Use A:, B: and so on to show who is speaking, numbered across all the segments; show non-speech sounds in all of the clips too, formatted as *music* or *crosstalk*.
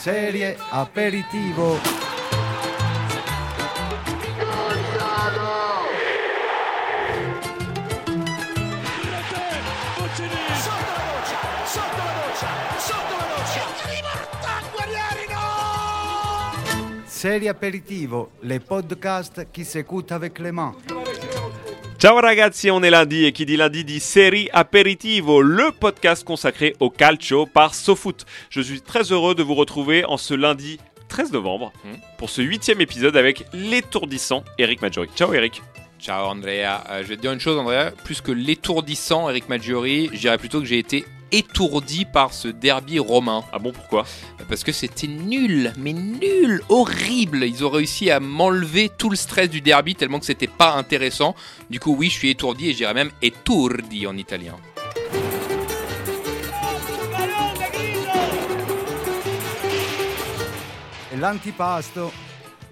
A: Serie aperitivo. Serie aperitivo, les podcasts qui s'écoutent avec les mains.
B: Ciao ragazzi, on est lundi et qui dit lundi dit Série Aperitivo, le podcast consacré au calcio par SoFoot. Je suis très heureux de vous retrouver en ce lundi 13 novembre pour ce huitième épisode avec l'étourdissant Eric Maggiori. Ciao Eric.
C: Ciao Andrea, Euh, je vais te dire une chose Andrea, plus que l'étourdissant Eric Maggiori, je dirais plutôt que j'ai été étourdi par ce derby romain.
B: Ah bon, pourquoi?
C: Parce que c'était nul, mais nul, horrible. Ils ont réussi à m'enlever tout le stress du derby tellement que c'était pas intéressant. Du coup, oui, je suis étourdi et je dirais même étourdi en italien.
A: L'antipasto.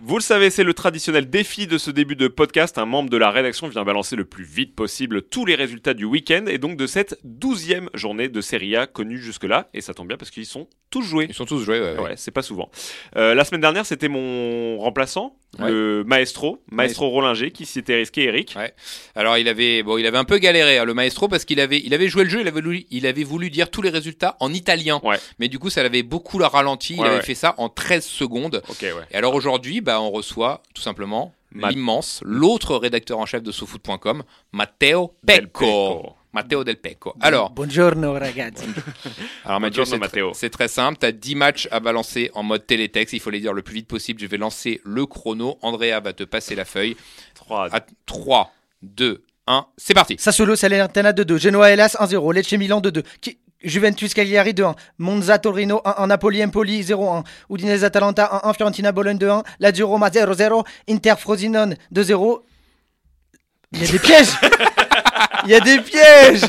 B: Vous le savez, c'est le traditionnel défi de ce début de podcast. Un membre de la rédaction vient balancer le plus vite possible tous les résultats du week-end et donc de cette douzième journée de Serie A connue jusque-là. Et ça tombe bien parce qu'ils sont tous joués.
C: Ils sont tous joués, ouais, ouais.
B: Ouais, c'est pas souvent. Euh, la semaine dernière, c'était mon remplaçant,
C: Ouais.
B: le maestro, maestro Rollinger, qui s'y était risqué, Eric.
C: Ouais. Alors il avait bon, il avait un peu galéré hein, le maestro parce qu'il avait il avait joué le jeu, il avait voulu, il avait voulu dire tous les résultats en italien.
B: Ouais.
C: Mais du coup, ça l'avait beaucoup la ralenti, il avait fait ça en 13 secondes.
B: Ok, ouais.
C: Et alors aujourd'hui, bah on reçoit tout simplement
B: Ma-
C: l'immense, l'autre rédacteur en chef de SoFoot.com, Matteo
B: Del
C: Pecco. Matteo Del Pecco. Alors,
D: Buongiorno ragazzi. *laughs*
C: alors Mathieu, c'est
B: Matteo.
C: tr- c'est très simple. Tu as 10 matchs à balancer en mode télétexte. Il faut les dire le plus vite possible. Je vais lancer le chrono. Andrea va te passer la feuille.
B: 3,
C: À 3, 2, 1, c'est parti.
D: Sassuolo Salernitana 2-2, Genoa Hellas 1-0, Lecce Milan 2-2, Ki- Juventus Cagliari 2-1, Monza Torino 1-1, Napoli Empoli 0-1, Udinese Atalanta 1-1, Fiorentina Bologne 2-1, Lazio Roma 0-0, Inter Frosinone 2-0. Il y a des pièges Il y a des pièges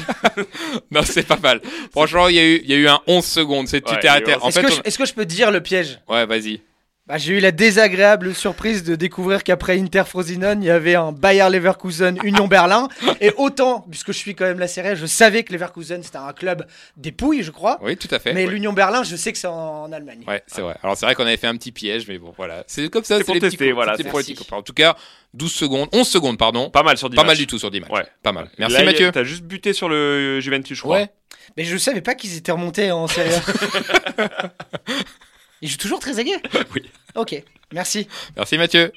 D: *laughs*
C: Non, c'est pas mal. Franchement, il y, a eu- il y a eu un 11 secondes. C'est, tu
B: Ouais,
C: t'es En
D: Est-ce
C: fait,
D: que,
C: on-
D: je- est-ce que je peux dire le piège?
C: Ouais, vas-y.
D: Bah, J'ai eu la désagréable surprise de découvrir qu'après Inter Frosinone, il y avait un Bayer Leverkusen Union Berlin. *laughs* Et autant, puisque je suis quand même la série, je savais que Leverkusen c'était un club des pouilles, je crois.
C: Oui, tout à fait.
D: Mais
C: Ouais.
D: l'Union Berlin, je sais que c'est en, en Allemagne.
C: Ouais, c'est vrai. Alors c'est vrai qu'on avait fait un petit piège, mais bon, voilà. C'est comme ça,
B: C'est
C: c'est
B: pour
C: les
B: tester,
C: petits,
B: voilà,
C: c'est. En tout cas, 12 secondes, 11 secondes, pardon.
B: Pas mal sur 10
C: Pas mal du tout sur 10 matchs.
B: Ouais.
C: Pas mal. Merci
B: Là,
C: Mathieu.
B: T'as juste buté sur le Juventus, je crois.
C: Ouais.
D: Mais je savais pas qu'ils étaient remontés en Serie *laughs* A. Ils jouent toujours très aiguë *laughs*
B: Oui.
D: Ok, merci.
C: Merci Mathieu.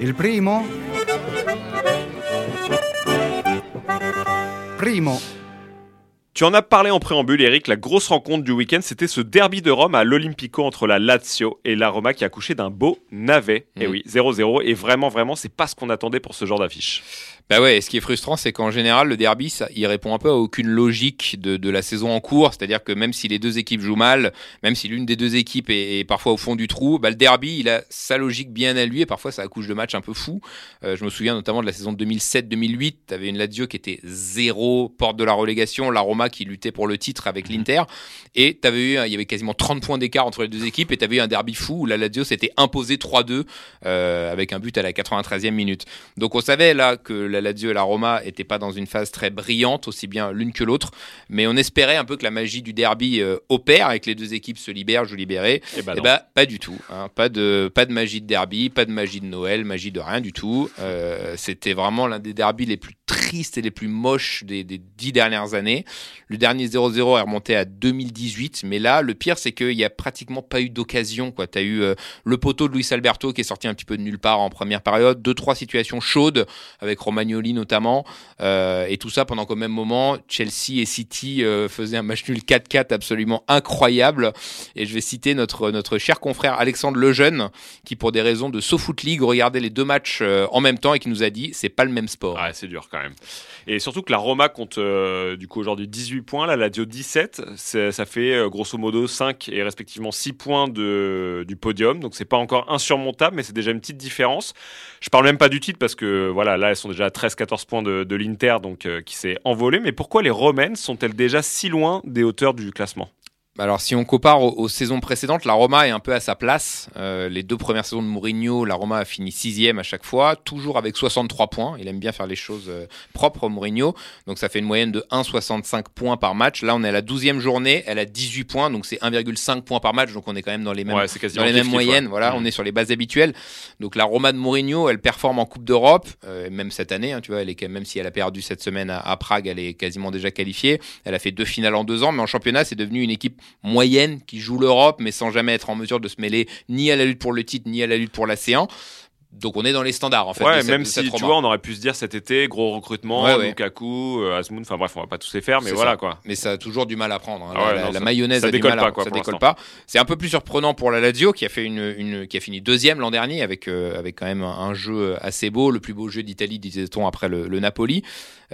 A: Il primo. Primo.
B: Tu en as parlé en préambule, Eric. La grosse rencontre du week-end, c'était ce derby de Rome à l'Olympico entre la Lazio et la Roma qui a couché d'un beau navet. Et
C: Mhm.
B: oui, 0-0. Et vraiment, vraiment, c'est pas ce qu'on attendait pour ce genre d'affiche.
C: Bah ouais, et ce qui est frustrant, c'est qu'en général, le derby, ça, il répond un peu à aucune logique de, de la saison en cours. C'est-à-dire que même si les deux équipes jouent mal, même si l'une des deux équipes est, est parfois au fond du trou, bah, le derby, il a sa logique bien à lui et parfois ça accouche de matchs un peu fous. Euh, je me souviens notamment de la saison 2007-2008. T'avais une Lazio qui était zéro porte de la relégation, la Roma qui luttait pour le titre avec l'Inter. Et t'avais eu, il y avait quasiment 30 points d'écart entre les deux équipes et t'avais eu un derby fou où la Lazio s'était imposée 3-2 euh, avec un but à la 93e minute. Donc on savait là que la Lazio et la Roma étaient pas dans une phase très brillante, aussi bien l'une que l'autre, mais on espérait un peu que la magie du derby euh, opère et que les deux équipes se libèrent, jouent libérées.
B: Et bah
C: Eh
B: non.
C: ben, pas du tout. hein. Pas de pas de magie de derby, pas de magie de Noël, magie de rien du tout. Euh, C'était vraiment l'un des derbys les plus tristes et les plus moches des, des dix dernières années. Le dernier 0-0 est remonté à 2018, mais là, le pire, c'est qu'il y a pratiquement pas eu d'occasion. quoi. T'as eu euh, le poteau de Luis Alberto qui est sorti un petit peu de nulle part en première période, deux trois situations chaudes avec Romagnoli notamment, euh, et tout ça pendant qu'au même moment, Chelsea et City euh, faisaient un match nul 4-4 absolument incroyable. Et je vais citer notre, notre cher confrère Alexandre Lejeune, qui pour des raisons de SoFoot League regardait les deux matchs euh, en même temps et qui nous a dit c'est pas le même sport.
B: Ouais, c'est dur quand même. Et surtout que la Roma compte du coup aujourd'hui 18 points, la Lazio 17. C'est- Ça fait grosso modo 5 et respectivement 6 points de, du podium. Donc c'est pas encore insurmontable, mais c'est déjà une petite différence. Je parle même pas du titre parce que voilà, là elles sont déjà 13-14 points de, l'Inter donc euh, qui s'est envolé. Mais pourquoi les Romaines sont-elles déjà si loin des hauteurs du classement?
C: Alors, si on compare aux, saisons précédentes, la Roma est un peu à sa place. Euh, les deux premières saisons de Mourinho, la Roma a fini sixième à chaque fois, toujours avec 63 points. Il aime bien faire les choses euh, propres, Mourinho. Donc, ça fait une moyenne de 1,65 points par match. Là, on est à la 12e journée, elle a 18 points, donc c'est 1,5 points par match. Donc, on est quand même dans les mêmes, dans les mêmes moyennes. Voilà, mmh. on est sur les bases habituelles. Donc, la Roma de Mourinho, elle performe en Coupe d'Europe, euh, même cette année. Hein, tu vois, elle est même si elle a perdu cette semaine à, à Prague, elle est quasiment déjà qualifiée. Elle a fait deux finales en deux ans, mais en championnat, c'est devenu une équipe moyenne qui joue l'Europe, mais sans jamais être en mesure de se mêler ni à la lutte pour le titre, ni à la lutte pour l'océan. Donc on est dans les standards en fait.
B: Ouais, même si tu vois, on aurait pu se dire cet été gros recrutement, Lukaku, euh, Asmoun, enfin bref, on va pas tous les faire, mais voilà quoi.
C: Mais ça a toujours du mal à prendre. Hein. Ah la, mayonnaise ça a du mal à, ça décolle pas. C'est un peu plus surprenant pour la Lazio qui a fait une, une qui a fini deuxième l'an dernier avec euh, avec quand même un, jeu assez beau, le plus beau jeu d'Italie disait-on après le, le Napoli.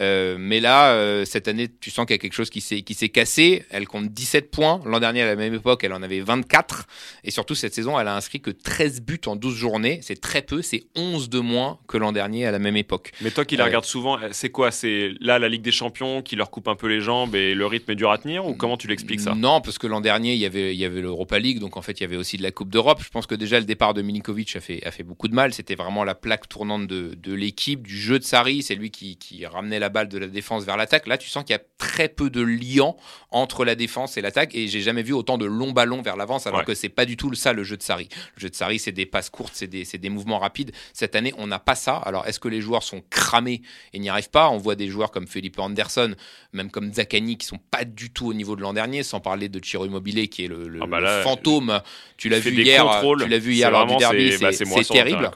C: Euh, mais là, euh, cette année, tu sens qu'il y a quelque chose qui s'est qui s'est cassé. Elle compte 17 points. L'an dernier, à la même époque, elle en avait 24. Et surtout cette saison, elle a inscrit que 13 buts en 12 journées. C'est très peu. C'est 11 de moins que l'an dernier à la même époque.
B: Mais toi qui la euh, regardes souvent, c'est quoi? C'est là la Ligue des Champions qui leur coupe un peu les jambes et le rythme est dur à tenir ou comment tu l'expliques ça?
C: Non, parce que l'an dernier il y avait il y avait l'Europa League, donc en fait il y avait aussi de la Coupe d'Europe. Je pense que déjà le départ de Milinkovic a fait a fait beaucoup de mal. C'était vraiment la plaque tournante de, de l'équipe, du jeu de Sarri. C'est lui qui, qui ramenait la balle de la défense vers l'attaque. Là, tu sens qu'il y a très peu de liant entre la défense et l'attaque et j'ai jamais vu autant de longs ballons vers l'avance alors que c'est pas du tout ça le jeu de Sarri. Le jeu de Sarri, c'est des passes courtes, c'est des, des mouvements rapides. Cette année, on n'a pas ça. Alors, est-ce que les joueurs sont cramés et n'y arrivent pas? On voit des joueurs comme Felipe Anderson, même comme Zaccani, qui sont pas du tout au niveau de l'an dernier, sans parler de Chiro Immobilier, qui est le, ah bah fantôme. Tu l'as vu, hier, tu l'as vu hier lors du derby, c'est bah, terrible.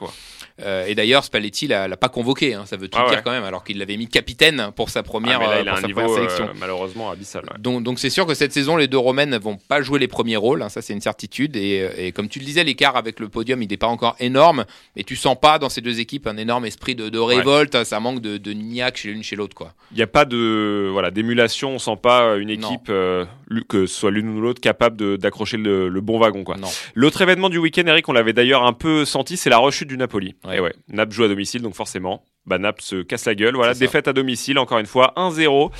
C: Euh, et d'ailleurs, Spalletti l'a, l'a pas convoqué, hein, ça veut tout ah dire quand même, alors qu'il l'avait mis capitaine pour sa première, ah,
B: il a un niveau, sélection. Euh, malheureusement abyssal.
C: Donc, donc c'est sûr que cette saison, les deux Romaines ne vont pas jouer les premiers rôles, hein, ça c'est une certitude. Et, et, comme tu le disais, l'écart avec le podium, il n'est pas encore énorme, mais tu sens pas dans ces deux équipes un énorme esprit de, de révolte, ça manque de, de niaque chez l'une chez l'autre. quoi.
B: Il n'y a pas de voilà d'émulation, on sent pas une équipe, euh, que ce soit l'une ou l'autre, capable d'accrocher le, le, bon wagon. quoi. L'autre événement du week-end, Eric, on l'avait d'ailleurs un peu senti, c'est la rechute du Napoli. Et ouais, Naples joue à domicile, donc forcément, bah, Naples se casse la gueule. Voilà, défaite à domicile, encore une fois, 1-0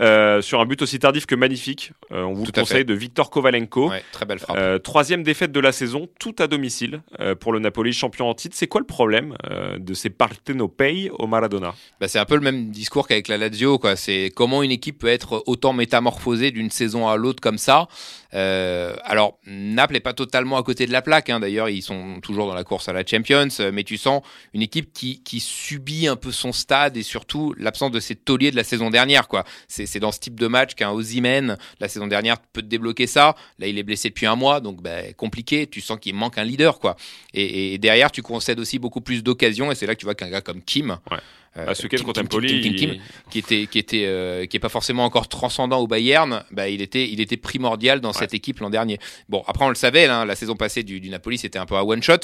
B: euh, sur un but aussi tardif que magnifique. Euh, on vous le conseille de Victor Kovalenko.
C: très belle frappe.
B: Euh, troisième défaite de la saison, tout à domicile pour le Napoli, champion en titre. C'est quoi le problème de ces Partenopei au Maradona?
C: Bah, C'est un peu le même discours qu'avec la Lazio. Quoi. C'est comment une équipe peut être autant métamorphosée d'une saison à l'autre comme ça. Alors, Naples n'est pas totalement à côté de la plaque. Hein. D'ailleurs, ils sont toujours dans la course à la Champions. Mais tu sens une équipe qui, qui subit un peu son stade et surtout l'absence de ses tauliers de la saison dernière. quoi. C'est dans ce type de match qu'un Ozymen, la saison dernière, peut te débloquer ça. Là, il est blessé depuis un mois, donc bah, compliqué. Tu sens qu'il manque un leader. quoi. Et, derrière, tu concèdes aussi beaucoup plus d'occasions et c'est là que tu vois qu'un gars comme Kim.
B: Euh, ce Kim, contre Kim,
C: qui était qui était euh, qui est pas forcément encore transcendant au Bayern, bah, il était il était primordial dans cette équipe l'an dernier. Bon après on le savait, hein, la saison passée du, du Napoli c'était un peu à one shot.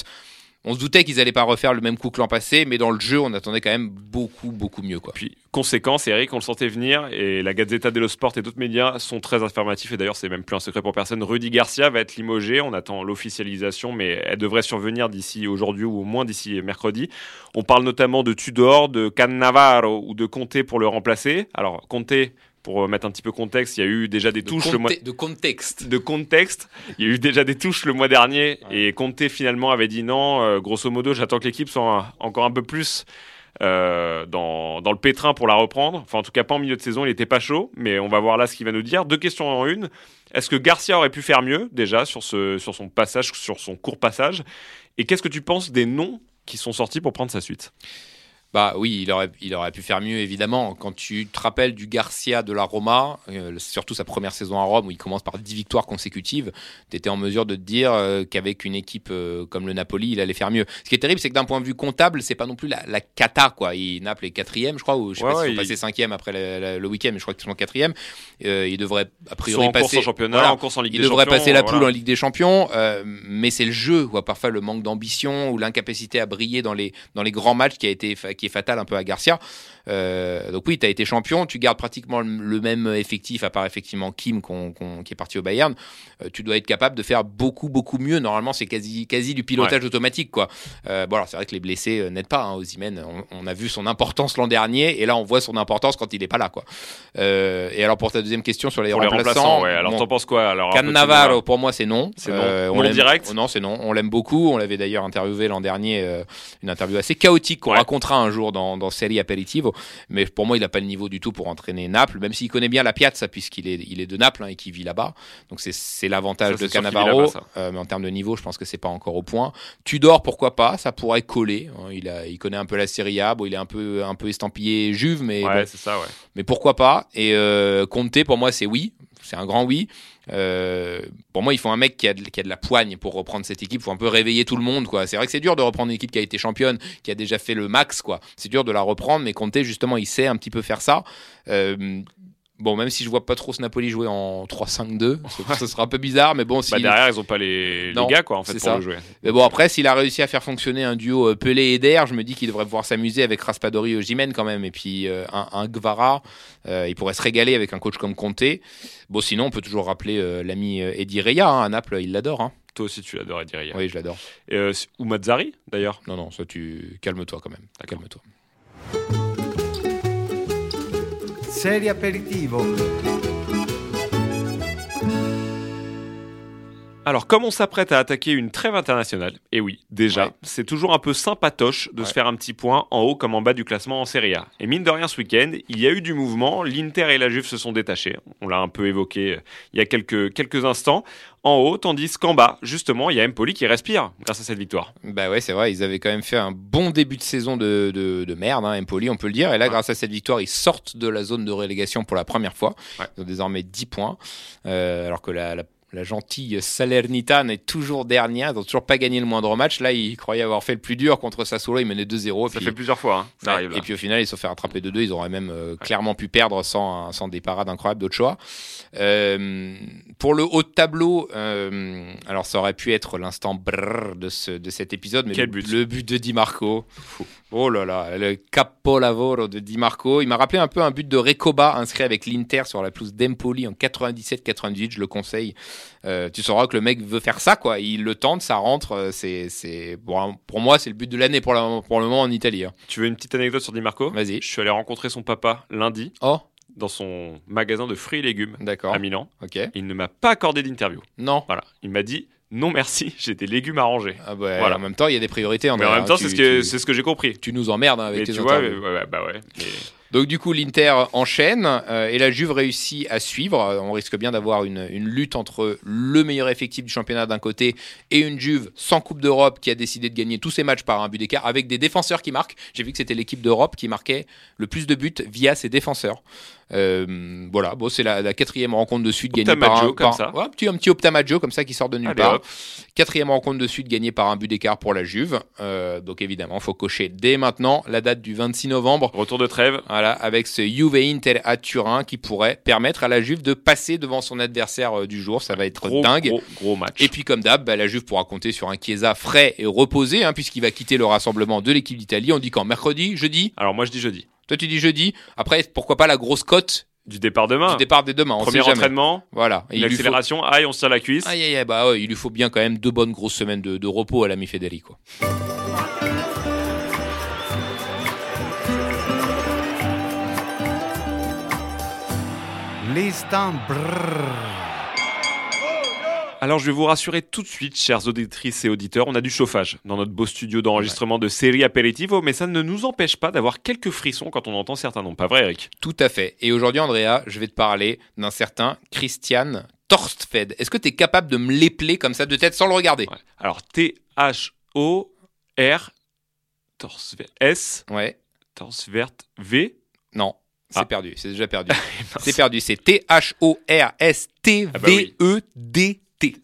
C: On se doutait qu'ils n'allaient pas refaire le même coup que l'an passé, mais dans le jeu, on attendait quand même beaucoup, beaucoup mieux.
B: Puis, conséquence, Eric, on le sentait venir, et la Gazzetta dello Sport et d'autres médias sont très affirmatifs, et d'ailleurs, c'est même plus un secret pour personne. Rudy Garcia va être limogé, on attend l'officialisation, mais elle devrait survenir d'ici aujourd'hui, ou au moins d'ici mercredi. On parle notamment de Tudor, de Cannavaro ou de Conte pour le remplacer. Alors, Conte, pour mettre un petit peu contexte, il y a eu déjà des touches le mois
C: de contexte.
B: De contexte, il y a eu déjà des touches le mois dernier et Conte finalement avait dit non. Euh, grosso modo, j'attends que l'équipe soit encore un peu plus euh, dans, dans, le pétrin pour la reprendre. Enfin, en tout cas, pas en milieu de saison, il n'était pas chaud, mais on va voir là ce qu'il va nous dire. Deux questions en une. Est-ce que Garcia aurait pu faire mieux déjà sur, ce, sur son passage, sur son court passage? Et qu'est-ce que tu penses des noms qui sont sortis pour prendre sa suite?
C: Bah oui, il aurait, il aurait pu faire mieux, évidemment. Quand tu te rappelles du Garcia de la Roma, euh, surtout sa première saison à Rome, où il commence par 10 victoires consécutives, tu étais en mesure de te dire euh, qu'avec une équipe euh, comme le Napoli, il allait faire mieux. Ce qui est terrible, c'est que d'un point de vue comptable, c'est pas non plus la, la cata, quoi. Il, Naples est quatrième, je crois, ou je sais pas s'ils sont passés cinquième après le week-end, mais je crois qu'ils sont quatrième. il devrait, a priori, passer.
B: En championnat, en course en Ligue devrait
C: passer la poule en Ligue des Champions, mais c'est le jeu, quoi. Parfois, le manque d'ambition ou l'incapacité à briller dans les, dans les grands matchs qui a été, qui est fatal un peu à Garcia. Euh, donc oui, tu as été champion, tu gardes pratiquement le, même effectif, à part effectivement Kim qui est parti au Bayern. Euh, tu dois être capable de faire beaucoup, beaucoup mieux. Normalement, c'est quasi, quasi du pilotage automatique. quoi. Euh, bon, alors c'est vrai que les blessés n'aident pas. Hein, Osimhen, on, on a vu son importance l'an dernier, et là, on voit son importance quand il n'est pas là. quoi. Et alors, pour ta deuxième question sur les
B: Pour les
C: remplaçants,
B: ouais. Alors
C: bon,
B: t'en penses quoi alors
C: Cannavaro pour moi, c'est non.
B: C'est non.
C: On
B: Non
C: l'aime-
B: direct
C: Non, c'est non. On l'aime beaucoup. On l'avait d'ailleurs interviewé l'an dernier, une interview assez chaotique qu'on
B: Ouais.
C: racontera un jour dans, dans Serie Aperitivo. Mais pour moi, il n'a pas le niveau du tout pour entraîner Naples, même s'il connaît bien la Piazza, puisqu'il est, il est de Naples hein, et qu'il vit là-bas. Donc c'est- c'est l'avantage de Cannavaro. Euh, mais en termes de niveau, je pense que c'est pas encore au point. Tudor, pourquoi pas Ça pourrait coller. hein. Il, a, il connaît un peu la Serie A. Bon, il est un peu, un peu estampillé Juve, mais
B: Ouais,
C: bon,
B: ça, ouais.
C: mais pourquoi pas Et euh, Conte, pour moi, c'est oui. C'est un grand oui. Euh, pour moi, il faut un mec qui a, de, la poigne pour reprendre cette équipe. Il faut un peu réveiller tout le monde. C'est vrai que c'est dur de reprendre une équipe qui a été championne, qui a déjà fait le max. quoi. C'est dur de la reprendre, mais Conte, justement, il sait un petit peu faire ça. Euh, Bon, même si je vois pas trop ce Napoli jouer en 3-5-2, *laughs* ce- ce sera un peu bizarre, mais bon,
B: Bah,
C: s'il-
B: derrière, ils ont pas les, les
C: Non,
B: gars, quoi, en fait, pour
C: ça.
B: le jouer.
C: mais bon, après, s'il a réussi à faire fonctionner un duo euh, Pelé et Der, je me dis qu'il devrait pouvoir s'amuser avec Raspadori et Jimen quand même. Et puis euh, un, un Guevara, euh, il pourrait se régaler avec un coach comme Conte. Bon, sinon, on peut toujours rappeler euh, l'ami Eddie Reya hein, à Naples, il l'adore. Hein.
B: Toi aussi, tu l'adores, Eddie
C: Oui, je l'adore.
B: Ou Mazzari, d'ailleurs.
C: Non, non, ça, tu calme-toi quand même. Calme-toi.
A: Serie aperitivo.
B: Alors, comme on s'apprête à attaquer une trêve internationale, et oui, déjà,
C: Ouais.
B: c'est toujours un peu sympatoche de
C: Ouais.
B: se faire un petit point en haut comme en bas du classement en Serie A. Et mine de rien, ce week-end, il y a eu du mouvement. L'Inter et la Juve se sont détachés. On l'a un peu évoqué euh, il y a quelques, quelques instants. En haut, tandis qu'en bas, justement, il y a Empoli qui respire grâce à cette victoire.
C: Bah ouais, c'est vrai, ils avaient quand même fait un bon début de saison de, de, de merde, hein, Empoli, on peut le dire. Et là,
B: Ouais.
C: grâce à cette victoire, ils sortent de la zone de relégation pour la première fois.
B: Ouais.
C: Ils ont désormais 10 points, euh, alors que la, la, la gentille Salernitana est toujours dernière. Ils n'ont toujours pas gagné le moindre match. Là, ils croyaient avoir fait le plus dur contre Sassuolo. Ils menaient 2-0.
B: Ça
C: puis-
B: fait plusieurs fois, hein, ça
C: Ouais,
B: arrive. là.
C: et puis au final, ils se sont fait rattraper de deux. Ils auraient même euh, clairement pu perdre sans, sans des parades incroyables d'Ochoa. Euh, pour le haut de tableau, euh, alors ça aurait pu être l'instant brrr de, ce, de cet épisode, mais
B: Quel
C: le,
B: but
C: le but de Di Marco. Oh là là, le capolavoro de Di Marco. Il m'a rappelé un peu un but de Recoba inscrit avec l'Inter sur la pelouse d'Empoli en 97-98. Je le conseille. Euh, tu sauras que le mec veut faire ça, quoi. Il le tente, ça rentre. euh, C'est, c'est, pour, pour moi, c'est le but de l'année pour, la- pour le moment en Italie. hein.
B: Tu veux une petite anecdote sur Di Marco?
C: Vas-y.
B: Je suis allé rencontrer son papa lundi
C: Oh,
B: dans son magasin de fruits et légumes
C: d'accord.
B: à Milan.
C: Ok.
B: Il ne m'a pas accordé d'interview.
C: Non.
B: Voilà. Il m'a dit non merci, *laughs* j'ai des légumes à ranger.
C: Ah bah,
B: Voilà.
C: En même temps, il y a des priorités.
B: Mais en même
C: hein.
B: temps, c'est ce que,
C: tu-
B: c'est ce que j'ai compris.
C: tu nous emmerdes hein, avec
B: Mais
C: tes
B: tu vois, ouais, bah ouais. Mais-
C: Donc du coup, l'Inter enchaîne euh, et la Juve réussit à suivre. Euh, On risque bien d'avoir une, une lutte entre le meilleur effectif du championnat d'un côté et une Juve sans Coupe d'Europe qui a décidé de gagner tous ses matchs par un but d'écart avec des défenseurs qui marquent. J'ai vu que c'était l'équipe d'Europe qui marquait le plus de buts via ses défenseurs. Euh, voilà, bon, c'est la, la quatrième rencontre de suite gagnée par un, par-
B: ça.
C: ouais, un petit, un petit Optamaggio comme ça qui sort de nulle
B: Allez,
C: part.
B: hop.
C: Quatrième rencontre de suite gagnée par un but d'écart pour la Juve. Euh, donc évidemment, faut cocher dès maintenant la date du 26 novembre.
B: Retour de trêve.
C: Voilà, avec ce Juve Inter à Turin qui pourrait permettre à la Juve de passer devant son adversaire euh, du jour. Ça va être
B: Gros,
C: dingue.
B: gros, gros match.
C: Et puis comme d'hab, bah, la Juve pourra compter sur un Chiesa frais et reposé, hein, puisqu'il va quitter le rassemblement de l'équipe d'Italie. On dit quand? Mercredi, jeudi?
B: Alors moi je dis jeudi.
C: Toi tu dis jeudi. Après, pourquoi pas la grosse cote
B: Du départ demain.
C: du départ des demain. On
B: Premier entraînement.
C: Voilà. Faut...
B: L'accélération. Aïe, on se tire la cuisse.
C: Aïe, aïe, aïe, bah ouais, il lui faut bien quand même deux bonnes grosses semaines de, de repos à l'ami Federico.
A: L'instant brrr.
B: Alors je vais vous rassurer tout de suite, chères auditrices et auditeurs, on a du chauffage dans notre beau studio d'enregistrement de série Aperitivo, mais ça ne nous empêche pas d'avoir quelques frissons quand on entend certains noms. Pas vrai, Eric?
C: Tout à fait. Et aujourd'hui, Andrea, je vais te parler d'un certain Christian Torstfed. Est-ce que tu es capable de me l'épeler comme ça de tête sans le regarder?
B: Ouais. Alors T-H-O-R Torsvert S
C: Ouais.
B: Torsvert V.
C: Non. C'est
B: Ah.
C: perdu, c'est déjà perdu. *laughs* c'est perdu, c'est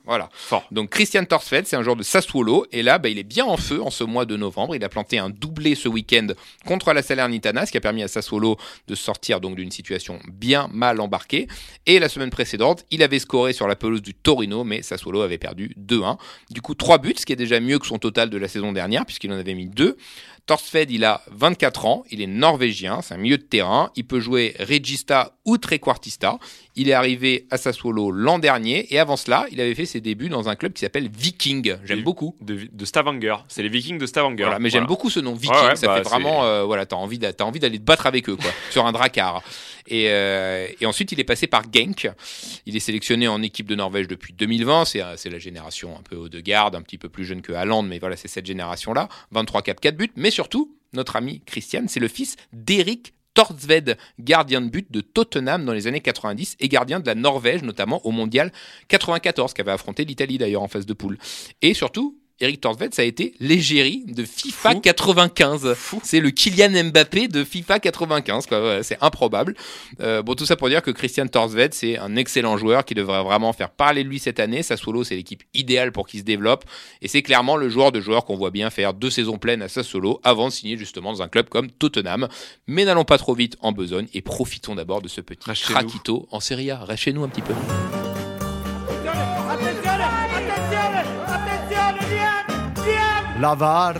C: Voilà.
B: Fort.
C: Donc Christian Torsfeld, c'est un joueur de Sassuolo, et là, bah, il est bien en feu en ce mois de novembre. Il a planté un doublé ce week-end contre la Salernitana, ce qui a permis à Sassuolo de sortir donc d'une situation bien mal embarquée. Et la semaine précédente, il avait scoré sur la pelouse du Torino, mais Sassuolo avait perdu 2-1. Du coup, 3 buts, ce qui est déjà mieux que son total de la saison dernière, puisqu'il en avait mis 2. Torsved, il a 24 ans, il est norvégien, c'est un milieu de terrain, il peut jouer regista ou trequartista. Il est arrivé à Sassuolo l'an dernier et avant cela, il avait fait ses débuts dans un club qui s'appelle Viking. J'aime beaucoup.
B: De, de Stavanger. C'est les Vikings de Stavanger.
C: Voilà, mais j'aime beaucoup ce nom Viking,
B: Ouais, ouais,
C: ça
B: bah,
C: fait vraiment, euh, voilà, t'as envie, d'aller te battre avec eux, quoi, *laughs* sur un dracar. Et, euh, et ensuite, il est passé par Genk. Il est sélectionné en équipe de Norvège depuis 2020. C'est, euh, c'est la génération un peu haut de garde, un petit peu plus jeune que Haaland, mais voilà, c'est cette génération-là. 23 caps, 4 buts. Mais surtout, notre ami Christian, c'est le fils d'Eric Torsved, gardien de but de Tottenham dans les années 90 et gardien de la Norvège, notamment au mondial 94, qui avait affronté l'Italie d'ailleurs en phase de poule. Et surtout, Eric Torsved, ça a été l'égérie de FIFA
B: Fou.
C: 95. C'est le Kylian Mbappé de FIFA 95, quoi. Ouais, c'est improbable. Euh, bon, tout ça pour dire que Christian Torsved, c'est un excellent joueur qui devrait vraiment faire parler de lui cette année. Sassuolo, c'est l'équipe idéale pour qu'il se développe. Et c'est clairement le joueur de joueur qu'on voit bien faire deux saisons pleines à Sassuolo avant de signer justement dans un club comme Tottenham. Mais n'allons pas trop vite en besogne et profitons d'abord de ce petit craquito en Serie A. Reste chez nous un petit peu.
A: VAR,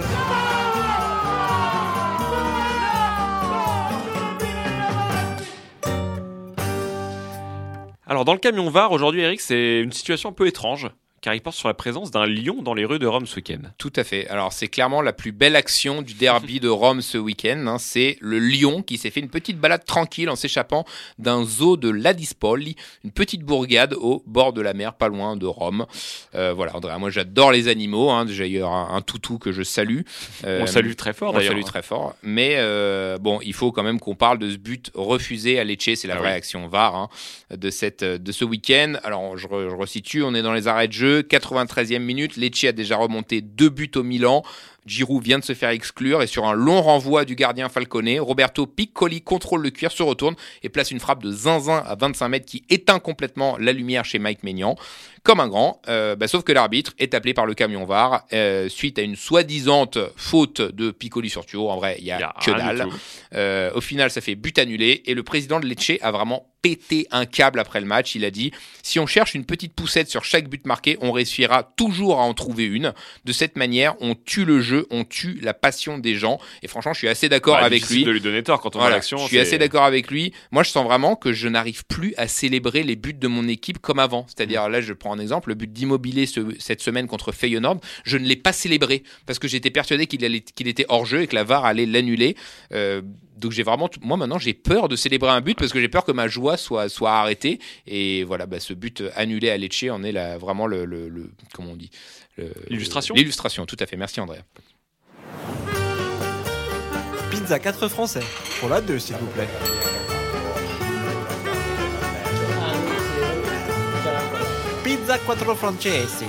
B: Alors, dans le camion VAR, aujourd'hui, Eric, c'est une situation un peu étrange, car il porte sur la présence d'un lion dans les rues de Rome ce week-end.
C: Tout à fait. Alors c'est clairement la plus belle action du derby de Rome ce week-end. hein. C'est le lion qui s'est fait une petite balade tranquille en s'échappant d'un zoo de Ladispoli, une petite bourgade au bord de la mer, pas loin de Rome. Euh, voilà, Andrea, moi j'adore les animaux. Hein. Y aura un, un toutou que je salue. Euh,
B: On salue très fort
C: on le
B: d'ailleurs.
C: salue très fort. Mais euh, bon, il faut quand même qu'on parle de ce but refusé à Lecce. C'est la
B: Ah
C: vraie
B: oui.
C: action VAR hein, de, cette, de ce week-end. Alors, je, re- je resitue. On est dans les arrêts de jeu. 93e minute. Lecce a déjà remonté deux buts au Milan. Giroud vient de se faire exclure et sur un long renvoi du gardien Falcone, Roberto Piccoli contrôle le cuir, se retourne et place une frappe de zinzin à 25 mètres qui éteint complètement la lumière chez Mike Maignan. Comme un grand, euh, bah, sauf que l'arbitre est appelé par le camion VAR euh, suite à une soi-disant faute de Piccoli sur Thuo. En vrai, il y a,
B: y a
C: que dalle. Euh, au final, ça fait but annulé et le président de Lecce a vraiment pété un câble après le match. Il a dit si on cherche une petite poussette sur chaque but marqué, on réussira toujours à en trouver une. De cette manière, on tue le jeu, on tue la passion des gens. Et franchement, je suis assez d'accord
B: Bah,
C: avec lui.
B: de lui donner tort quand on voit
C: Voilà,
B: l'action.
C: je suis assez d'accord avec lui. Moi, je sens vraiment que je n'arrive plus à célébrer les buts de mon équipe comme avant. C'est-à-dire, là, je prends un exemple, le but d'Immobilier ce- cette semaine contre Feyenoord, je ne l'ai pas célébré parce que j'étais persuadé qu'il était hors jeu et que la VAR allait l'annuler. Euh, donc j'ai vraiment, moi maintenant, j'ai peur de célébrer un but parce que j'ai peur que ma joie soit soit arrêtée. Et voilà, bah, ce but annulé à Lecce en est la, vraiment le, le, le- comment on dit,
B: L'illustration
C: L'illustration, tout à fait. Merci André.
E: Pizza 4 français. Pour la 2, s'il vous plaît. Pizza 4 francesi.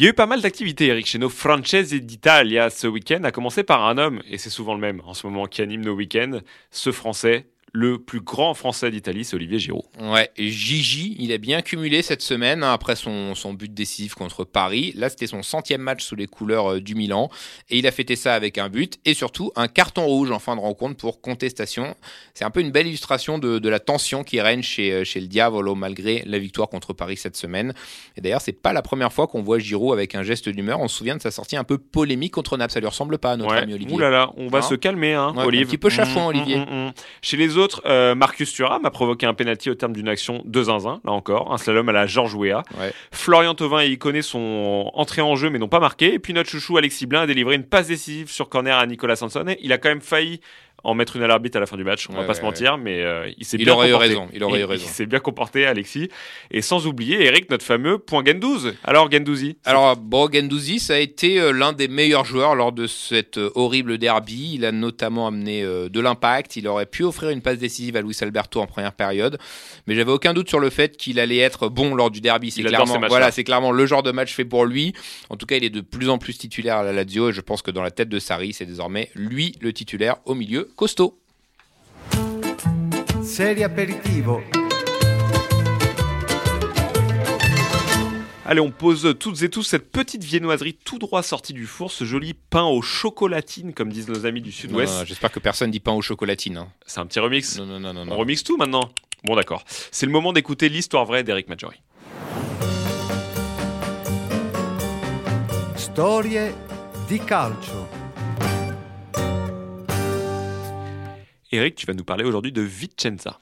B: Il y a eu pas mal d'activités, Eric, chez nos Franchise d'Italia ce week-end, à commencer par un homme, et c'est souvent le même en ce moment qui anime nos week-ends, ce français, le plus grand français d'Italie, c'est Olivier Giroud.
C: Ouais, et Gigi, il a bien cumulé cette semaine hein, après son, son but décisif contre Paris. Là, c'était son centième match sous les couleurs euh, du Milan. Et il a fêté ça avec un but et surtout un carton rouge en fin de rencontre pour contestation. C'est un peu une belle illustration de, de la tension qui règne chez, euh, chez le Diavolo malgré la victoire contre Paris cette semaine. Et d'ailleurs, c'est pas la première fois qu'on voit Giroud avec un geste d'humeur. On se souvient de sa sortie un peu polémique contre Naples. Ça lui ressemble pas à notre ami Olivier.
B: Ouh là là, on va
C: Hein
B: se calmer, hein,
C: Ouais,
B: Olivier.
C: un petit peu chafouin,
B: Mm,
C: Olivier.
B: mm, mm, mm. Chez les autres, euh, Marcus Thuram a provoqué un penalty au terme d'une action de zinzin, là encore, un slalom à la Georges Weah.
C: Ouais.
B: Florian Thauvin et Iconé sont entrés en jeu mais n'ont pas marqué. Et puis notre chouchou Alexis Blin a délivré une passe décisive sur corner à Nicolas Sanson. Il a quand même failli en mettre une à l'arbitre à la fin du match, on va
C: Ouais,
B: pas se mentir, mais euh, il s'est
C: Il
B: bien
C: aurait eu
B: comporté.
C: raison, il aurait eu raison.
B: Il s'est bien comporté, Alexis. Et sans oublier, Eric, notre fameux point Gendouzi. Alors, Gendouzi
C: Alors, bon, Gendouzi, ça a été euh, l'un des meilleurs joueurs lors de cet euh, horrible derby. Il a notamment amené de l'impact. Il aurait pu offrir une passe décisive à Luis Alberto en première période. Mais j'avais aucun doute sur le fait qu'il allait être bon lors du derby. C'est clairement, voilà, c'est clairement le genre de match fait pour lui. En tout cas, il est de plus en plus titulaire à la Lazio. Et je pense que dans la tête de Sarri, c'est désormais lui le titulaire au milieu costaud.
A: Serie aperitivo.
B: Allez, on pose toutes et tous cette petite viennoiserie tout droit sortie du four, ce joli pain aux chocolatines, comme disent nos amis du sud-ouest.
C: J'espère que personne dit pain aux chocolatines. hein.
B: C'est un petit remix.
C: Non, non, non, non.
B: On
C: non.
B: remixe tout maintenant Bon, d'accord. C'est le moment d'écouter l'histoire vraie d'Eric Majori.
A: Storie di calcio.
B: Eric, tu vas nous parler aujourd'hui de Vicenza.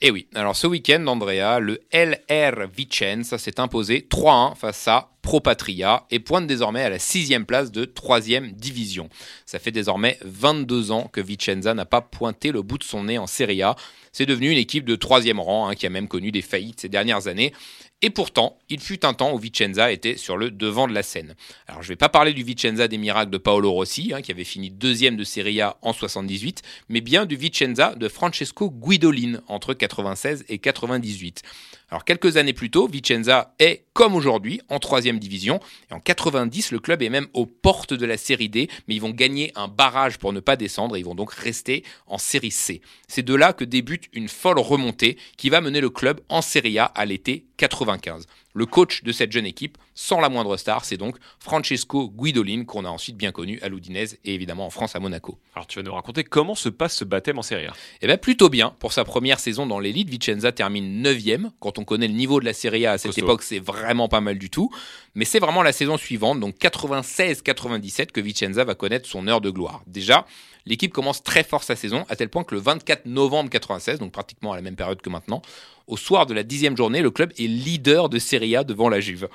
C: Et Eh oui, alors ce week-end, Andrea, le LR Vicenza s'est imposé 3-1 face à Pro Patria et pointe désormais à la sixième place de troisième division. Ça fait désormais 22 ans que Vicenza n'a pas pointé le bout de son nez en Serie A. C'est devenu une équipe de troisième rang hein, qui a même connu des faillites ces dernières années. Et pourtant, il fut un temps où Vicenza était sur le devant de la scène. Alors je ne vais pas parler du Vicenza des miracles de Paolo Rossi, hein, qui avait fini deuxième de Serie A en 78, mais bien du Vicenza de Francesco Guidolin entre 96 et 98. Alors quelques années plus tôt, Vicenza est, comme aujourd'hui, en troisième division. Et en 90, le club est même aux portes de la série D, mais ils vont gagner un barrage pour ne pas descendre et ils vont donc rester en série C. C'est de là que débute une folle remontée qui va mener le club en série A à l'été 95. Le coach de cette jeune équipe, sans la moindre star, c'est donc Francesco Guidolin, qu'on a ensuite bien connu à l'Udinese et évidemment en France à Monaco.
B: Alors tu vas nous raconter comment se passe ce baptême en Serie A.
C: Eh bien, plutôt bien. Pour sa première saison dans l'élite, Vicenza termine 9e. Quand on connaît le niveau de la Serie A à cette époque, c'est vraiment pas mal du tout. Mais c'est vraiment la saison suivante, donc 96-97, que Vicenza va connaître son heure de gloire. Déjà, l'équipe commence très fort sa saison, à tel point que le 24 novembre 96, donc pratiquement à la même période que maintenant, au soir de la dixième journée, le club est leader de Serie A devant la Juve.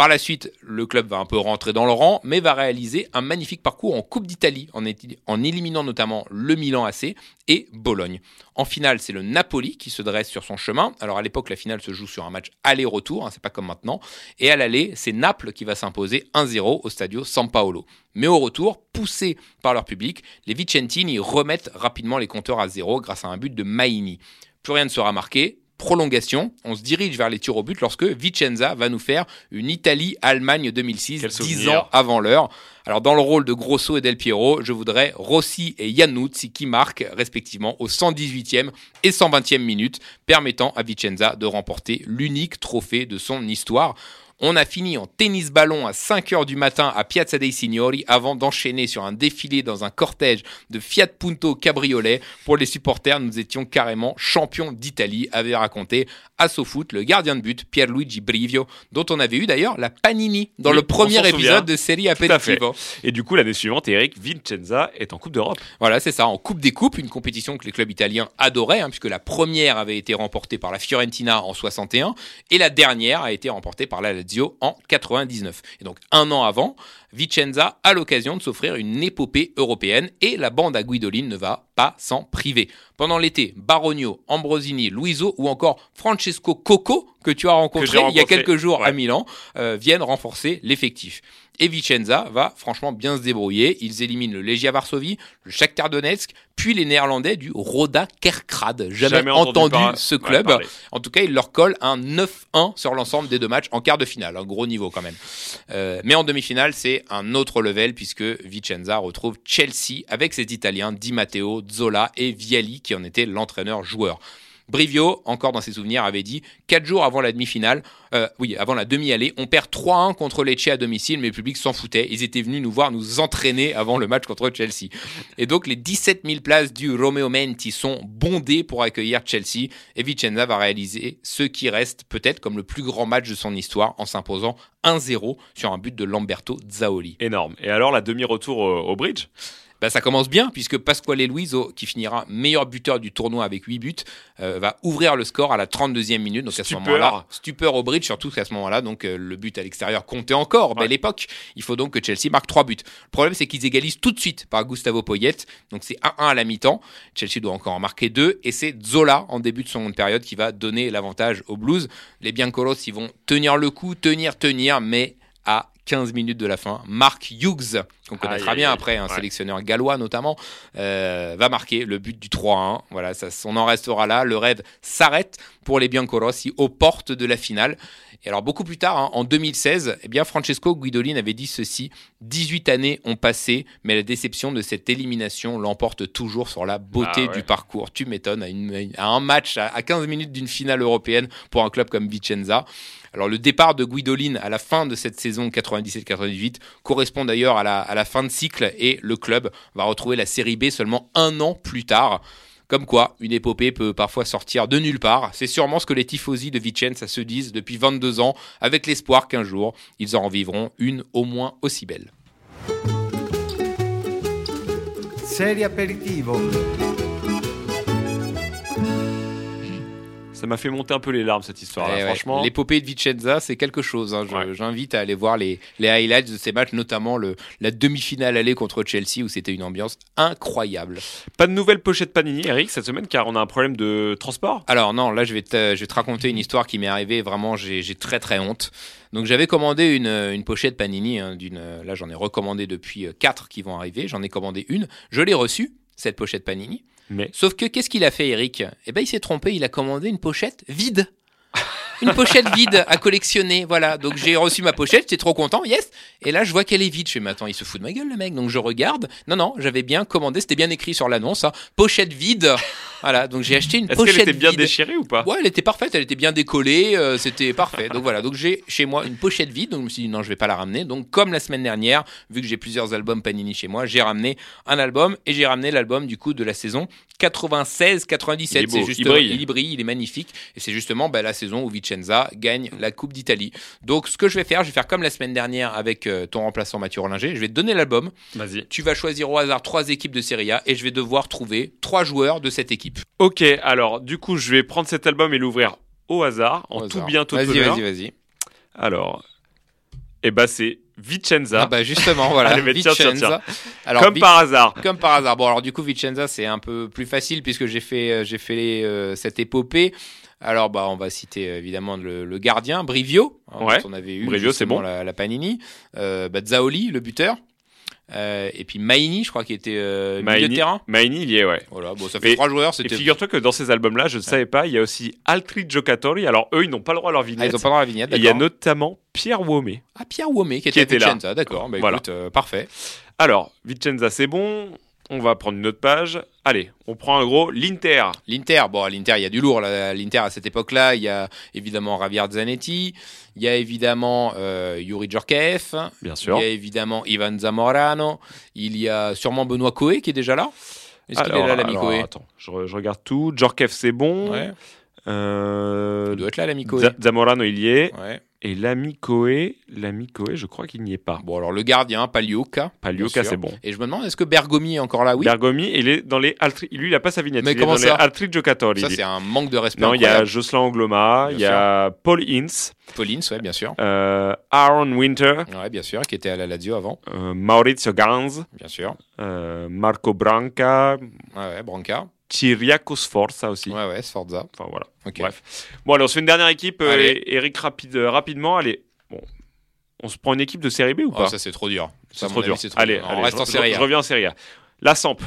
C: Par la suite, le club va un peu rentrer dans le rang, mais va réaliser un magnifique parcours en Coupe d'Italie, en, éliminant notamment le Milan AC et Bologne. En finale, c'est le Napoli qui se dresse sur son chemin. Alors à l'époque, la finale se joue sur un match aller-retour, hein, c'est pas comme maintenant. Et à l'aller, c'est Naples qui va s'imposer 1-0 au Stadio San Paolo. Mais au retour, poussés par leur public, les Vicentini remettent rapidement les compteurs à zéro grâce à un but de Maini. Plus rien ne sera marqué. Prolongation, on se dirige vers les tirs au but lorsque Vicenza va nous faire une Italie-Allemagne 2006,
B: Quel
C: 10
B: souvenir.
C: ans avant l'heure. Alors dans le rôle de Grosso et Del Piero, je voudrais Rossi et Iannuzzi qui marquent respectivement au 118e et 120e minute, permettant à Vicenza de remporter l'unique trophée de son histoire. On a fini en tennis ballon à 5 heures du matin à Piazza dei Signori avant d'enchaîner sur un défilé dans un cortège de Fiat Punto cabriolet. Pour les supporters, nous étions carrément champions d'Italie, avait raconté à SoFoot le gardien de but Pierluigi Brivio, dont on avait eu d'ailleurs la panini dans
B: Oui,
C: le premier épisode de série. Aperitivo.
B: Et du coup, l'année suivante, Eric, Vicenza est en Coupe d'Europe.
C: Voilà, c'est ça, en Coupe des Coupes, une compétition que les clubs italiens adoraient, hein, puisque la première avait été remportée par la Fiorentina en 61 et la dernière a été remportée par la Lazio en 99. Et donc un an avant, Vicenza a l'occasion de s'offrir une épopée européenne et la bande à Guidolin ne va pas s'en priver. Pendant l'été, Baronio, Ambrosini, Luiso ou encore Francesco Coco, que tu as rencontré, il y a quelques jours à. Milan, euh, viennent renforcer l'effectif. Et Vicenza va franchement bien se débrouiller. Ils éliminent le Legia Varsovie, le Shakhtar Donetsk, puis les Néerlandais du Roda Kerkrade. Jamais, entendu, ce club. En tout cas, il leur colle un 9-1 sur l'ensemble des deux matchs en quart de finale. Un gros niveau quand même. Euh, mais en demi-finale, c'est un autre level puisque Vicenza retrouve Chelsea avec ses Italiens Di Matteo, Zola et Viali qui en était l'entraîneur-joueur. Brivio, encore dans ses souvenirs, avait dit quatre jours avant la demi-finale, euh, oui, avant la demi-allée, on perd 3-1 contre Lecce à domicile, mais le public s'en foutait. Ils étaient venus nous voir nous entraîner avant le match contre Chelsea. Et donc, les 17 000 places du Romeo Menti sont bondées pour accueillir Chelsea. Et Vicenza va réaliser ce qui reste peut-être comme le plus grand match de son histoire en s'imposant 1-0 sur un but de Lamberto Zaoli.
B: Énorme. Et alors, la demi-retour au bridge?
C: Bah, ça commence bien puisque Pasquale Luiso, qui finira meilleur buteur du tournoi avec 8 buts, euh, va ouvrir le score à la 32e minute. Donc à ce
B: Stupeur.
C: moment-là, stupeur au bridge, surtout qu'à ce moment-là, donc euh, le but à l'extérieur comptait encore. Belle
B: Ouais.
C: époque. Il faut donc que Chelsea marque 3 buts. Le problème, c'est qu'ils égalisent tout de suite par Gustavo Poyet. Donc c'est 1-1 à la mi-temps. Chelsea doit encore en marquer 2 et c'est Zola en début de seconde période qui va donner l'avantage aux Blues. Les Biancoros, ils vont tenir le coup, tenir, tenir, mais à 15 minutes de la fin, Mark Hughes, qu'on connaîtra
B: Aïe,
C: bien
B: aïe,
C: après, un
B: ouais.
C: sélectionneur gallois notamment, euh, va marquer le but du 3-1. Voilà, ça, on en restera là. Le rêve s'arrête pour les Biancorossi aux portes de la finale. Et alors beaucoup plus tard, hein, en 2016, eh bien Francesco Guidolin avait dit ceci 18 années ont passé, mais la déception de cette élimination l'emporte toujours sur la beauté
B: Ah ouais.
C: du parcours. Tu m'étonnes, à, un match, à, à 15 minutes d'une finale européenne pour un club comme Vicenza. Alors le départ de Guidolin à la fin de cette saison 97-98 correspond d'ailleurs à la, fin de cycle et le club va retrouver la série B seulement un an plus tard. Comme quoi, une épopée peut parfois sortir de nulle part. C'est sûrement ce que les tifosi de Vicenza se disent depuis 22 ans, avec l'espoir qu'un jour, ils en vivront une au moins aussi belle.
A: Serie aperitivo.
B: Ça m'a fait monter un peu les larmes cette histoire.
C: Eh ouais,
B: Franchement,
C: L'épopée de Vicenza, c'est quelque chose. hein.
B: Ouais.
C: J'invite à aller voir les, les highlights de ces matchs, notamment le, la demi-finale aller contre Chelsea, où c'était une ambiance incroyable.
B: pas de nouvelles pochettes Panini, Eric, cette semaine, car on a un problème de transport?
C: Alors non, là je vais te, je vais te raconter une histoire qui m'est arrivée. Vraiment, j'ai très très honte. Donc j'avais commandé une, une pochette Panini. hein, d'une, là j'en ai recommandé depuis euh, quatre qui vont arriver. J'en ai commandé une. Je l'ai reçue cette pochette Panini.
B: Mais
C: Sauf que qu'est-ce qu'il a fait, Eric? Eh ben, il s'est trompé. Il a commandé une pochette vide. *laughs* Une pochette vide à collectionner, voilà. Donc j'ai reçu ma pochette, j'étais trop content, yes. Et là, je vois qu'elle est vide. Je fais, mais attends, il se fout de ma gueule, le mec. Donc je regarde. Non, non, j'avais bien commandé, c'était bien écrit sur l'annonce, hein. pochette vide. Voilà. Donc j'ai acheté une
B: est-ce
C: pochette
B: qu'elle était bien
C: vide.
B: déchirée ou pas
C: Ouais, elle était parfaite, elle était bien décollée, euh, c'était parfait. Donc voilà, donc j'ai chez moi une pochette vide, donc je me suis dit non, je vais pas la ramener. Donc comme la semaine dernière, vu que j'ai plusieurs albums Panini chez moi, j'ai ramené un album et j'ai ramené l'album du coup de la saison 96-97.
B: Il est
C: C'est juste,
B: il brille.
C: il brille, il est magnifique et c'est justement bah, la saison où Vicenza gagne la Coupe d'Italie. Donc ce que je vais faire, je vais faire comme la semaine dernière avec euh, ton remplaçant Mathieu Rollinger, je vais te donner l'album.
B: Vas-y.
C: Tu vas choisir au hasard trois équipes de Serie A et je vais devoir trouver trois joueurs de cette équipe.
B: Ok, alors du coup, je vais prendre cet album et l'ouvrir au hasard, en
C: Au
B: tout
C: hasard.
B: bien, tout
C: Vas-y, vas-y, vas-y.
B: Alors, eh ben c'est Vicenza,
C: Ah bah justement, voilà. *laughs*
B: Allez, mais tiens, tiens,
C: Vicenza. Alors,
B: comme par hasard.
C: comme par hasard. Bon, alors du coup, Vicenza, c'est un peu plus facile puisque j'ai fait, euh, j'ai fait euh, cette épopée. Alors, bah, on va citer euh, évidemment le, le gardien, Brivio. hein,
B: Ouais.
C: dont On avait eu
B: Brivio, c'est bon.
C: La, la Panini. Euh, bah, Zaoli, le buteur. Euh, et puis Maini, je crois, qui était euh, milieu de
B: Maini,
C: terrain.
B: Maini, il y est, ouais.
C: Voilà, bon, ça fait
B: Et-
C: trois joueurs.
B: Et figure-toi que dans ces albums-là, je ne savais pas, il y a aussi Altri Giocatori. Alors eux, ils n'ont pas le droit à leur
C: Ah,
B: vignette.
C: ils ont pas droit à la vignette,
B: Et il y a notamment Pierre Womé.
C: Ah, Pierre Womé, qui était,
B: était là.
C: Vicenza, d'accord. Bah,
B: Voilà.
C: écoute, euh, parfait.
B: Alors, Vicenza, c'est bon. On va prendre une autre page. Allez, on prend un gros l'Inter.
C: L'Inter, bon, l'Inter, il y a du lourd. L'Inter, à cette époque-là, il y a évidemment Javier Zanetti, il y a évidemment euh, Yuri Djorkaeff,
B: Bien
C: il
B: sûr.
C: y a évidemment Ivan Zamorano, il y a sûrement Benoît Coé qui est déjà là. Est-ce qu'il est là, l'ami Coé?
B: Attends, je, re- je regarde tout. Djorkaeff, c'est bon.
C: Ouais,
B: Euh,
C: il doit être là, l'ami Coé.
B: Zamorano, il y est.
C: Ouais.
B: Et l'ami Coé, l'ami Coé, je crois qu'il n'y est pas.
C: Bon, alors le gardien.
B: Palioka,
C: sûr.
B: c'est bon.
C: Et je me demande, est-ce que Bergomi est encore là? Oui.
B: Bergomi, il est dans les Altri. Lui, il a pas sa vignette.
C: Mais
B: il
C: comment
B: est dans
C: ça?
B: Les Altri Giocatori.
C: Ça, c'est un manque de respect.
B: Non, il y a. Jocelyn Angloma, il y a Paul Ince,
C: Paulins, ouais, bien sûr.
B: euh, Aaron Winter,
C: Ouais, bien sûr, qui était à la Lazio avant,
B: euh, Maurizio Ganz,
C: bien sûr.
B: Marco Branca,
C: ouais, Branca.
B: Chiriaco Sforza aussi.
C: Ouais, ouais, Sforza.
B: Enfin voilà. Bref. Bon, allez, on se fait une dernière équipe. euh,
C: Allez.
B: Eric, rapide, euh, rapidement. Allez, bon. On se prend une équipe de série B ou
C: Oh,
B: pas
C: ça, c'est trop dur.
B: C'est trop dur.
C: c'est trop
B: Allez,
C: dur. Non,
B: allez,
C: on reste
B: je,
C: en Serie A.
B: je reviens en série A. La Samp.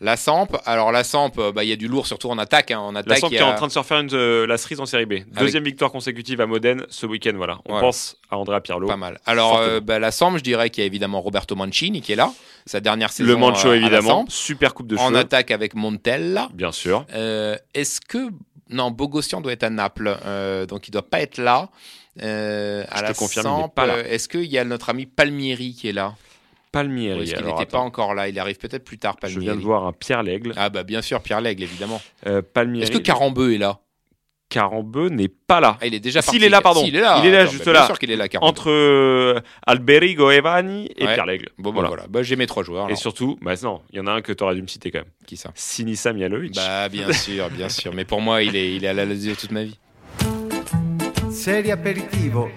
C: La Samp, alors la Samp, euh, bah, il y a du lourd surtout en attaque. hein. En
B: La Samp qui est en train de se refaire une, euh, la cerise en série B. Deuxième victoire consécutive à Modène ce week-end. Voilà. On
C: Voilà.
B: pense à Andrea Pirlo.
C: pas mal. Alors euh, bah, la Samp, je dirais qu'il y a évidemment Roberto Mancini qui est là, sa dernière saison.
B: Le Mancho
C: euh,
B: évidemment. Super coupe de
C: En
B: cheveux.
C: attaque avec Montella.
B: Bien sûr.
C: Euh, Est-ce que non, Bogossian doit être à Naples, euh, donc il doit pas être là. Euh, à
B: Je
C: la
B: te confirme, il
C: Samp,
B: pas là.
C: euh, Est-ce qu'il y a notre ami Palmieri qui est là?
B: Palmieri.
C: Est-ce qu'il n'était pas encore là Il arrive peut-être plus tard,
B: Je viens de voir un Pierre L'Aigle.
C: Ah bah bien sûr, Pierre Lègle évidemment.
B: Euh, Palmieri.
C: Est-ce que Carambeu est là?
B: Carambeu n'est pas là.
C: Ah, il est déjà
B: S'il
C: parti.
B: est là, pardon.
C: S'il est là,
B: Il est là,
C: Attends,
B: juste
C: bah,
B: là.
C: Bien sûr qu'il est là, Carambeu.
B: Entre euh, Alberigo Evani et
C: Ouais.
B: Pierre L'Aigle.
C: Bon, bah,
B: Voilà.
C: voilà. Bah, j'ai mes trois joueurs.
B: Et surtout, bah non, il y en a un que tu aurais dû me citer quand même.
C: Qui ça?
B: Sinisa Mihalovic.
C: Bah bien sûr, bien sûr. Mais pour moi, il est, il est à la Lazio toute ma vie.
A: Serie aperitivo.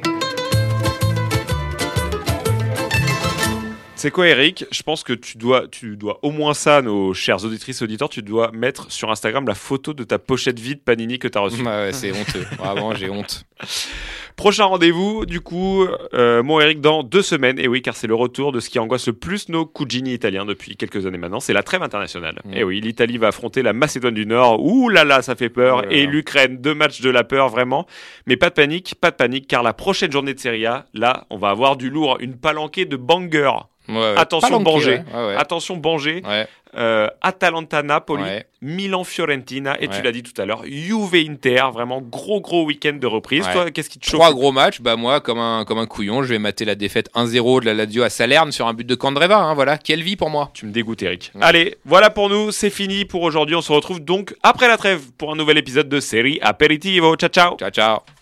B: C'est quoi, Eric? Je pense que tu dois, tu dois au moins ça, nos chers auditrices et auditeurs, tu dois mettre sur Instagram la photo de ta pochette vide Panini que tu as reçue.
C: Bah, ouais, c'est honteux. Vraiment, j'ai honte. *laughs*
B: Prochain rendez-vous, du coup, euh, mon Eric, dans deux semaines. Et oui, car c'est le retour de ce qui angoisse le plus nos cugini italiens depuis quelques années maintenant. C'est la trêve internationale.
C: Mm.
B: Et oui, l'Italie va affronter la Macédoine du Nord. Ouh là là, ça fait peur.
C: Oh
B: et l'Ukraine, deux matchs de la peur, vraiment. Mais pas de panique, pas de panique, car la prochaine journée de Serie A, là, on va avoir du lourd, une palanquée de bangers.
C: Ouais.
B: Attention, Banger.
C: Lanquet, ouais, ouais.
B: Attention, Banger.
C: Ouais.
B: Euh, Atalanta-Napoli,
C: Ouais.
B: Milan-Fiorentina, et tu l'as dit tout à l'heure, Juve-Inter, vraiment gros gros week-end de reprise.
C: Ouais.
B: Toi, qu'est-ce qui te chauffe
C: Trois gros matchs, bah moi comme un comme un couillon, je vais mater la défaite 1-0 de la Lazio à Salerne sur un but de Candreva. Hein, voilà, quelle vie pour moi.
B: Tu me dégoûtes, Eric.
C: Ouais.
B: Allez, voilà pour nous, c'est fini pour aujourd'hui. On se retrouve donc après la trêve pour un nouvel épisode de série Aperitivo. Ciao, ciao
C: Ciao ciao.